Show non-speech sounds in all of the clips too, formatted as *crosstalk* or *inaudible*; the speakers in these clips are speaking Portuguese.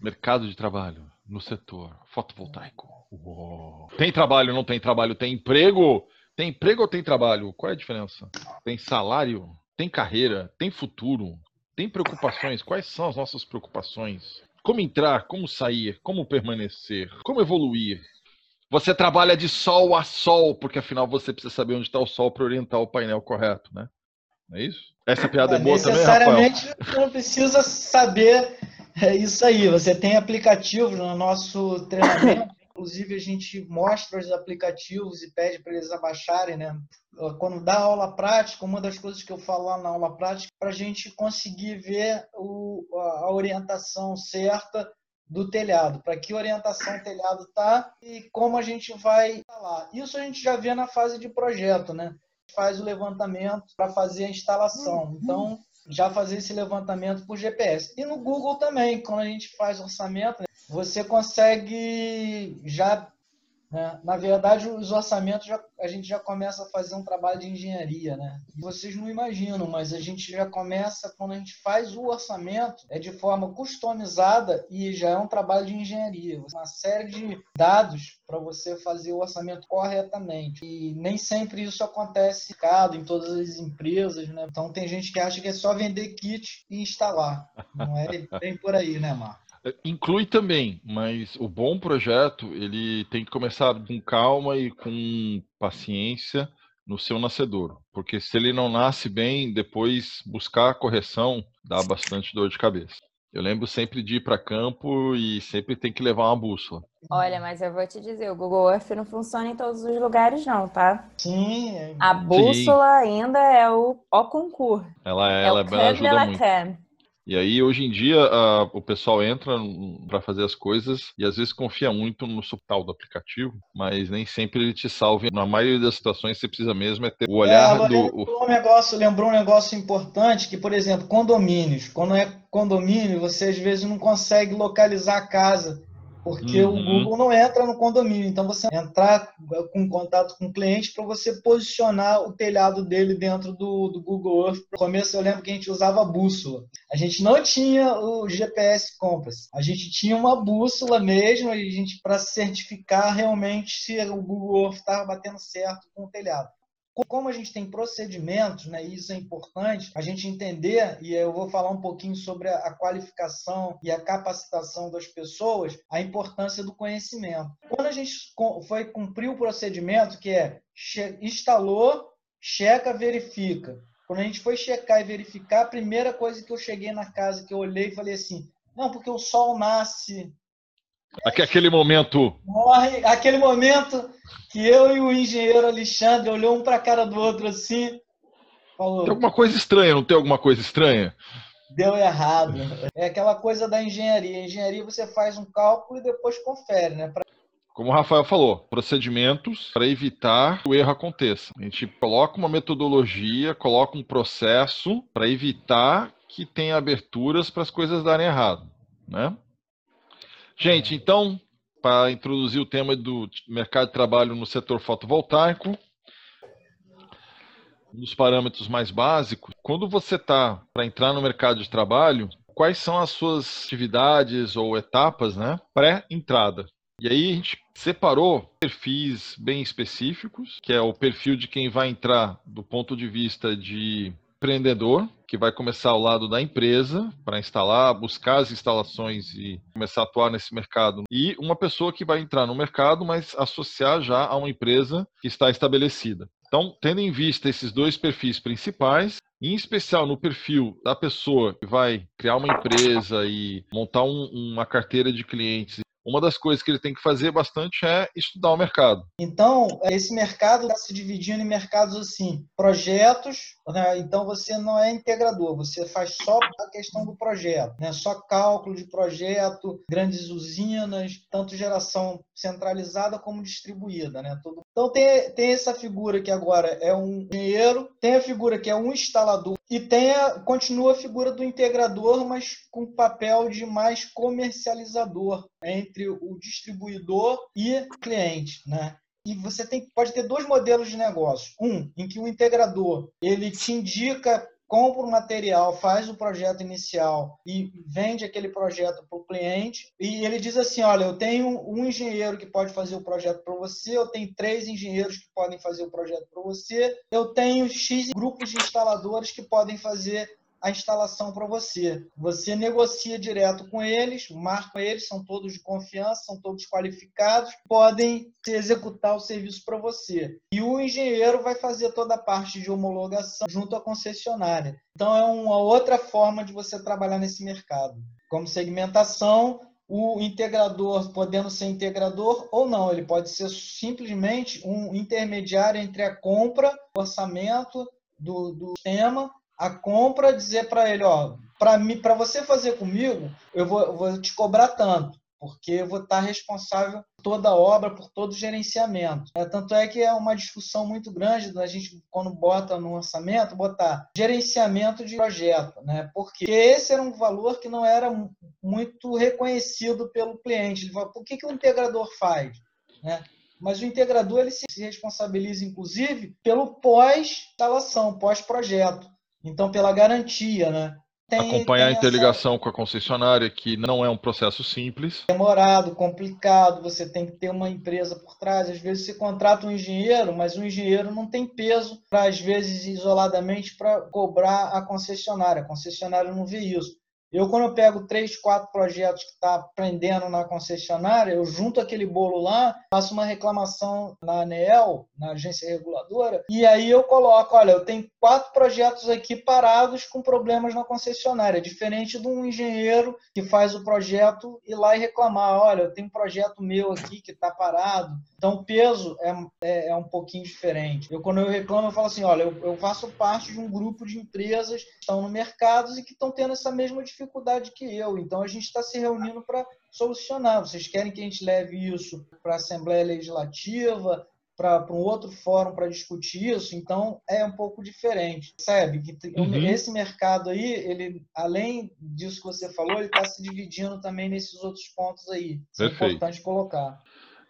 Mercado de trabalho no setor fotovoltaico. Uou. Tem trabalho, não tem trabalho? Tem emprego? Tem emprego ou tem trabalho? Qual é a diferença? Tem salário? Tem carreira? Tem futuro? Tem preocupações? Quais são as nossas preocupações? Como entrar? Como sair? Como permanecer? Como evoluir? Você trabalha de sol a sol, porque afinal você precisa saber onde está o sol para orientar o painel correto, né? Não é isso? Essa piada é, é boa também, Rafael? Necessariamente não precisa saber é isso aí. Você tem aplicativos no nosso treinamento. *laughs* Inclusive, a gente mostra os aplicativos e pede para eles abaixarem, né? Quando dá aula prática, uma das coisas que eu falo lá na aula prática, para a gente conseguir ver o, a orientação certa do telhado, para que orientação o telhado está e como a gente vai instalar. Isso a gente já vê na fase de projeto, né? Faz o levantamento para fazer a instalação. Então, já fazer esse levantamento por GPS. E no Google também, quando a gente faz orçamento, você consegue já né? Na verdade, os orçamentos já, a gente já começa a fazer um trabalho de engenharia, né? Vocês não imaginam, mas a gente já começa quando a gente faz o orçamento é de forma customizada e já é um trabalho de engenharia, uma série de dados para você fazer o orçamento corretamente. E nem sempre isso acontece em todas as empresas, né? Então tem gente que acha que é só vender kit e instalar. Não é bem por aí, né, Marcos? Inclui também, mas o bom projeto ele tem que começar com calma e com paciência no seu nascedor, porque se ele não nasce bem, depois buscar a correção dá bastante dor de cabeça. Eu lembro sempre de ir para campo e sempre tem que levar uma bússola. Olha, mas eu vou te dizer, o Google Earth não funciona em todos os lugares não, tá? Sim. A bússola Sim. ainda é o, o concurso. Ela, é, ela, ela ajuda muito. E aí, hoje em dia, a, o pessoal entra para fazer as coisas e às vezes confia muito no tal do aplicativo, mas nem sempre ele te salve. Na maioria das situações, você precisa mesmo é ter o olhar é, do. Lembrou um, negócio, lembrou um negócio importante que, por exemplo, condomínios. Quando é condomínio, você às vezes não consegue localizar a casa porque uhum. o Google não entra no condomínio. Então, você entrar com contato com o cliente para você posicionar o telhado dele dentro do, do Google Earth. No começo, eu lembro que a gente usava bússola. A gente não tinha o GPS Compass. A gente tinha uma bússola mesmo, a gente para certificar realmente se o Google Earth estava batendo certo com o telhado como a gente tem procedimentos, né, e isso é importante, a gente entender, e eu vou falar um pouquinho sobre a qualificação e a capacitação das pessoas, a importância do conhecimento. Quando a gente foi cumprir o procedimento, que é instalou, checa, verifica. Quando a gente foi checar e verificar, a primeira coisa que eu cheguei na casa, que eu olhei e falei assim, não, porque o sol nasce Aquele momento. Morre, aquele momento que eu e o engenheiro Alexandre olhou um para a cara do outro assim. Falou, tem alguma coisa estranha, não tem alguma coisa estranha? Deu errado. É aquela coisa da engenharia. A engenharia você faz um cálculo e depois confere, né? Pra... Como o Rafael falou, procedimentos para evitar que o erro aconteça. A gente coloca uma metodologia, coloca um processo para evitar que tenha aberturas para as coisas darem errado, né? Gente, então, para introduzir o tema do mercado de trabalho no setor fotovoltaico, dos parâmetros mais básicos, quando você está para entrar no mercado de trabalho, quais são as suas atividades ou etapas né, pré-entrada? E aí a gente separou perfis bem específicos, que é o perfil de quem vai entrar do ponto de vista de empreendedor, que vai começar ao lado da empresa para instalar, buscar as instalações e começar a atuar nesse mercado. E uma pessoa que vai entrar no mercado, mas associar já a uma empresa que está estabelecida. Então, tendo em vista esses dois perfis principais, em especial no perfil da pessoa que vai criar uma empresa e montar um, uma carteira de clientes uma das coisas que ele tem que fazer bastante é estudar o mercado. Então, esse mercado está se dividindo em mercados assim, projetos, né? então você não é integrador, você faz só a questão do projeto, né? só cálculo de projeto, grandes usinas, tanto geração centralizada como distribuída. Né? Então tem, tem essa figura que agora é um engenheiro, tem a figura que é um instalador e tem a, continua a figura do integrador, mas com papel de mais comercializador entre o distribuidor e cliente, né? E você tem, pode ter dois modelos de negócio. Um, em que o integrador ele te indica compra o material, faz o projeto inicial e vende aquele projeto para o cliente. E ele diz assim: olha, eu tenho um engenheiro que pode fazer o projeto para você, eu tenho três engenheiros que podem fazer o projeto para você, eu tenho X grupos de instaladores que podem fazer a instalação para você. Você negocia direto com eles, marca eles, são todos de confiança, são todos qualificados, podem executar o serviço para você. E o engenheiro vai fazer toda a parte de homologação junto à concessionária. Então é uma outra forma de você trabalhar nesse mercado. Como segmentação, o integrador podendo ser integrador ou não, ele pode ser simplesmente um intermediário entre a compra, o orçamento do, do sistema a compra, dizer para ele, ó, para você fazer comigo, eu vou, eu vou te cobrar tanto porque eu vou estar responsável por toda a obra, por todo o gerenciamento. É, tanto é que é uma discussão muito grande da gente, quando bota no orçamento, botar gerenciamento de projeto, né? porque esse era um valor que não era muito reconhecido pelo cliente. Ele fala, por que, que o integrador faz? Né? Mas o integrador ele se responsabiliza, inclusive, pelo pós-instalação, pós-projeto. Então, pela garantia, né? Tem, Acompanhar tem a interligação essa... com a concessionária, que não é um processo simples. Demorado, complicado, você tem que ter uma empresa por trás. Às vezes você contrata um engenheiro, mas o engenheiro não tem peso, para às vezes, isoladamente, para cobrar a concessionária. A concessionária não vê isso. Eu, quando eu pego três, quatro projetos que está prendendo na concessionária, eu junto aquele bolo lá, faço uma reclamação na ANEEL, na agência reguladora, e aí eu coloco, olha, eu tenho quatro projetos aqui parados com problemas na concessionária, diferente de um engenheiro que faz o projeto ir lá e reclamar, olha, eu tenho um projeto meu aqui que está parado. Então, o peso é, é, é, um pouquinho diferente. Eu, quando eu reclamo, eu falo assim, olha, eu, eu faço parte de um grupo de empresas que estão no mercado e que estão tendo essa mesma dificuldade dificuldade que eu. Então a gente está se reunindo para solucionar. Vocês querem que a gente leve isso para a Assembleia Legislativa, para um outro fórum para discutir isso, então é um pouco diferente, sabe? Que uhum. esse mercado aí, ele além disso que você falou, ele está se dividindo também nesses outros pontos aí. Isso é importante colocar.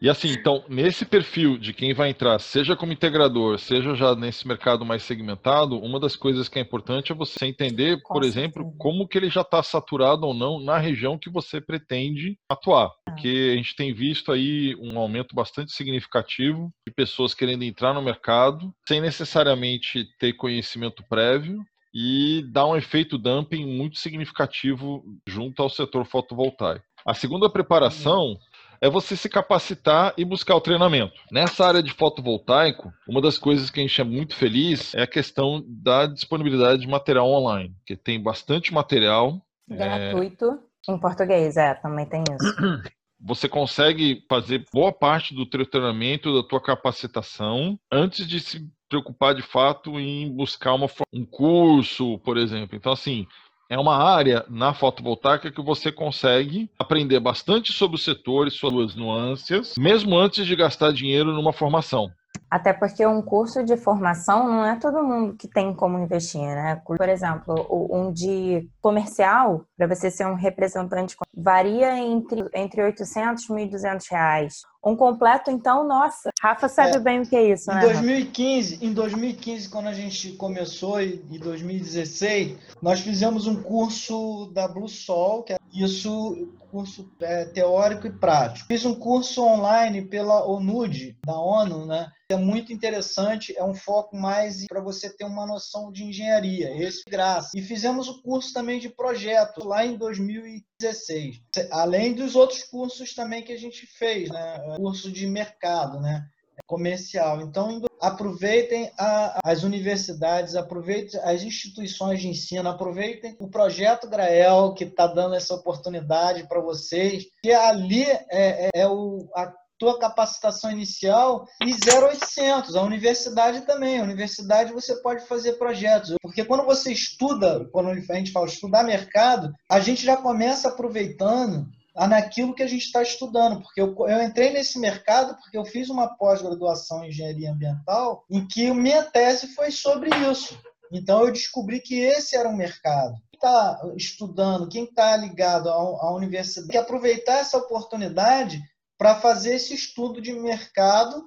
E assim, então, nesse perfil de quem vai entrar, seja como integrador, seja já nesse mercado mais segmentado, uma das coisas que é importante é você entender, por exemplo, como que ele já está saturado ou não na região que você pretende atuar. Ah. Porque a gente tem visto aí um aumento bastante significativo de pessoas querendo entrar no mercado sem necessariamente ter conhecimento prévio e dá um efeito dumping muito significativo junto ao setor fotovoltaico. A segunda preparação é você se capacitar e buscar o treinamento. Nessa área de fotovoltaico, uma das coisas que a gente é muito feliz é a questão da disponibilidade de material online, que tem bastante material. Gratuito. É... Em português, é, também tem isso. *clears throat* Você consegue fazer boa parte do teu treinamento, da tua capacitação, antes de se preocupar de fato em buscar uma, um curso, por exemplo. Então, assim, é uma área na fotovoltaica que você consegue aprender bastante sobre o setor e suas nuances, mesmo antes de gastar dinheiro numa formação. Até porque um curso de formação não é todo mundo que tem como investir, né? Por exemplo, um de comercial, para você ser um representante, varia entre, entre 800 e 1.200 reais. Um completo, então, nossa, Rafa sabe é, bem o que é isso, em né? 2015, em 2015, quando a gente começou, e em 2016, nós fizemos um curso da Blue Sol, que é isso, curso é, teórico e prático. Fiz um curso online pela ONUD, da ONU, né? É muito interessante, é um foco mais para você ter uma noção de engenharia, esse é graça. E fizemos o curso também de projeto lá em 2016, além dos outros cursos também que a gente fez, né? Curso de mercado, né? Comercial. Então, aproveitem a, as universidades, aproveitem as instituições de ensino, aproveitem o projeto Grael, que está dando essa oportunidade para vocês, que ali é, é, é o, a tua capacitação inicial e 0800. A universidade também. A universidade você pode fazer projetos. Porque quando você estuda, quando a gente fala estudar mercado, a gente já começa aproveitando naquilo que a gente está estudando, porque eu, eu, entrei nesse mercado porque eu fiz uma pós-graduação em engenharia ambiental em que minha tese foi sobre isso. Então eu descobri que esse era um mercado. Quem está estudando, quem está ligado à, à universidade, tem que aproveitar essa oportunidade para fazer esse estudo de mercado.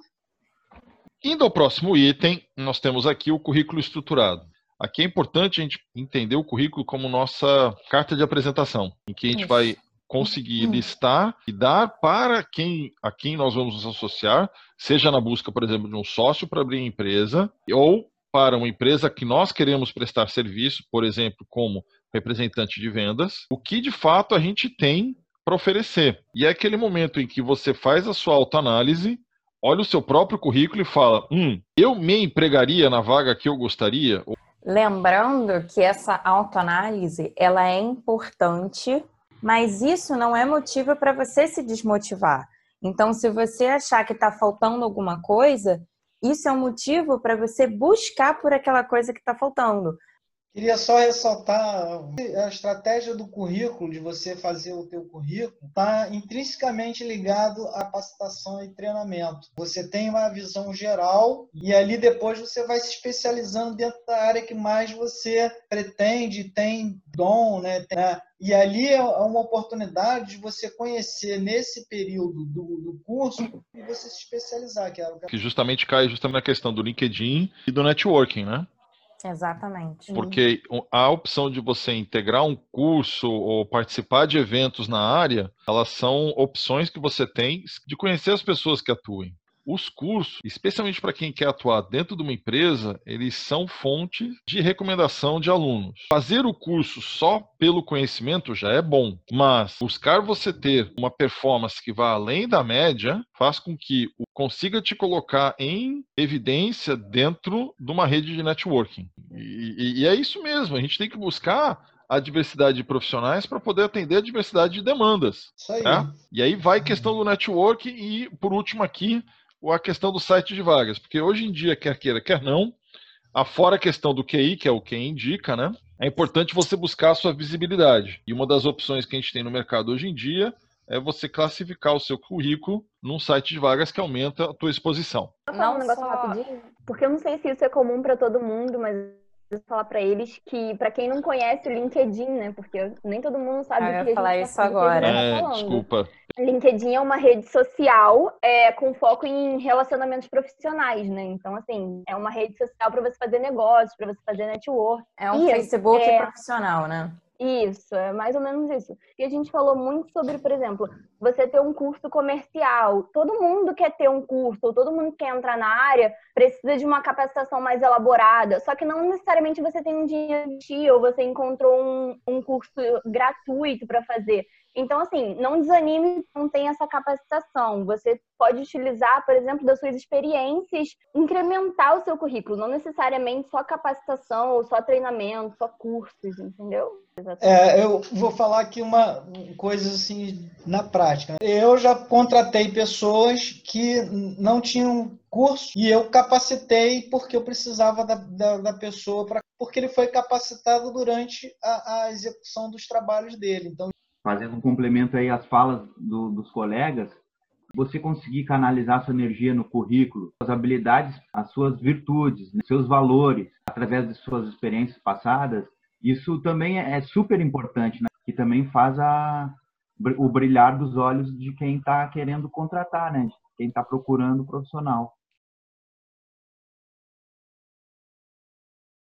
Indo ao próximo item, nós temos aqui o currículo estruturado. Aqui é importante a gente entender o currículo como nossa carta de apresentação, em que a gente Isso. vai conseguir uhum. listar e dar para quem a quem nós vamos nos associar, seja na busca, por exemplo, de um sócio para abrir a empresa, ou para uma empresa que nós queremos prestar serviço, por exemplo, como representante de vendas, o que de fato a gente tem para oferecer. E é aquele momento em que você faz a sua autoanálise, olha o seu próprio currículo e fala: hum, eu me empregaria na vaga que eu gostaria? Lembrando que essa autoanálise ela é importante mas isso não é motivo para você se desmotivar. Então, se você achar que está faltando alguma coisa, isso é um motivo para você buscar por aquela coisa que está faltando. Queria só ressaltar a estratégia do currículo, de você fazer o teu currículo, está intrinsecamente ligado à capacitação e treinamento. Você tem uma visão geral e ali depois você vai se especializando dentro da área que mais você pretende, tem dom, né? né? E ali é uma oportunidade de você conhecer nesse período do, do curso e você se especializar. Que, é que justamente cai justamente na questão do LinkedIn e do networking, né? Exatamente. Porque a opção de você integrar um curso ou participar de eventos na área, elas são opções que você tem de conhecer as pessoas que atuem. Os cursos, especialmente para quem quer atuar dentro de uma empresa, eles são fonte de recomendação de alunos. Fazer o curso só pelo conhecimento já é bom, mas buscar você ter uma performance que vá além da média faz com que consiga te colocar em evidência dentro de uma rede de networking. E, e, e é isso mesmo, a gente tem que buscar a diversidade de profissionais para poder atender a diversidade de demandas. Isso aí. Né? E aí vai questão do network e, por último aqui, a questão do site de vagas, porque hoje em dia, quer queira, quer não, afora a questão do QI, que é o que indica, né? É importante você buscar a sua visibilidade. E uma das opções que a gente tem no mercado hoje em dia é você classificar o seu currículo num site de vagas que aumenta a tua exposição. Vou falar um negócio só... rapidinho, porque eu não sei se isso é comum para todo mundo, mas falar para eles que, para quem não conhece o LinkedIn, né? Porque nem todo mundo sabe ah, o que eu a falar isso tá, agora. É, desculpa. LinkedIn é uma rede social é, com foco em relacionamentos profissionais, né? Então, assim, é uma rede social para você fazer negócios, para você fazer network. É um e, Facebook é... profissional, né? Isso, é mais ou menos isso. E a gente falou muito sobre, por exemplo, você ter um curso comercial. Todo mundo quer ter um curso, todo mundo quer entrar na área, precisa de uma capacitação mais elaborada. Só que não necessariamente você tem um dinheiro ou você encontrou um, um curso gratuito para fazer. Então, assim, não desanime, não tem essa capacitação. Você pode utilizar, por exemplo, das suas experiências, incrementar o seu currículo, não necessariamente só capacitação ou só treinamento, só cursos, entendeu? É, eu vou falar aqui uma coisa assim na prática. Eu já contratei pessoas que não tinham curso e eu capacitei porque eu precisava da, da, da pessoa para porque ele foi capacitado durante a, a execução dos trabalhos dele. Então fazendo um complemento aí às falas do, dos colegas, você conseguir canalizar sua energia no currículo, as habilidades, as suas virtudes, né, seus valores, através de suas experiências passadas, isso também é, é super importante, né? que também faz a, o brilhar dos olhos de quem está querendo contratar, né? quem está procurando o profissional.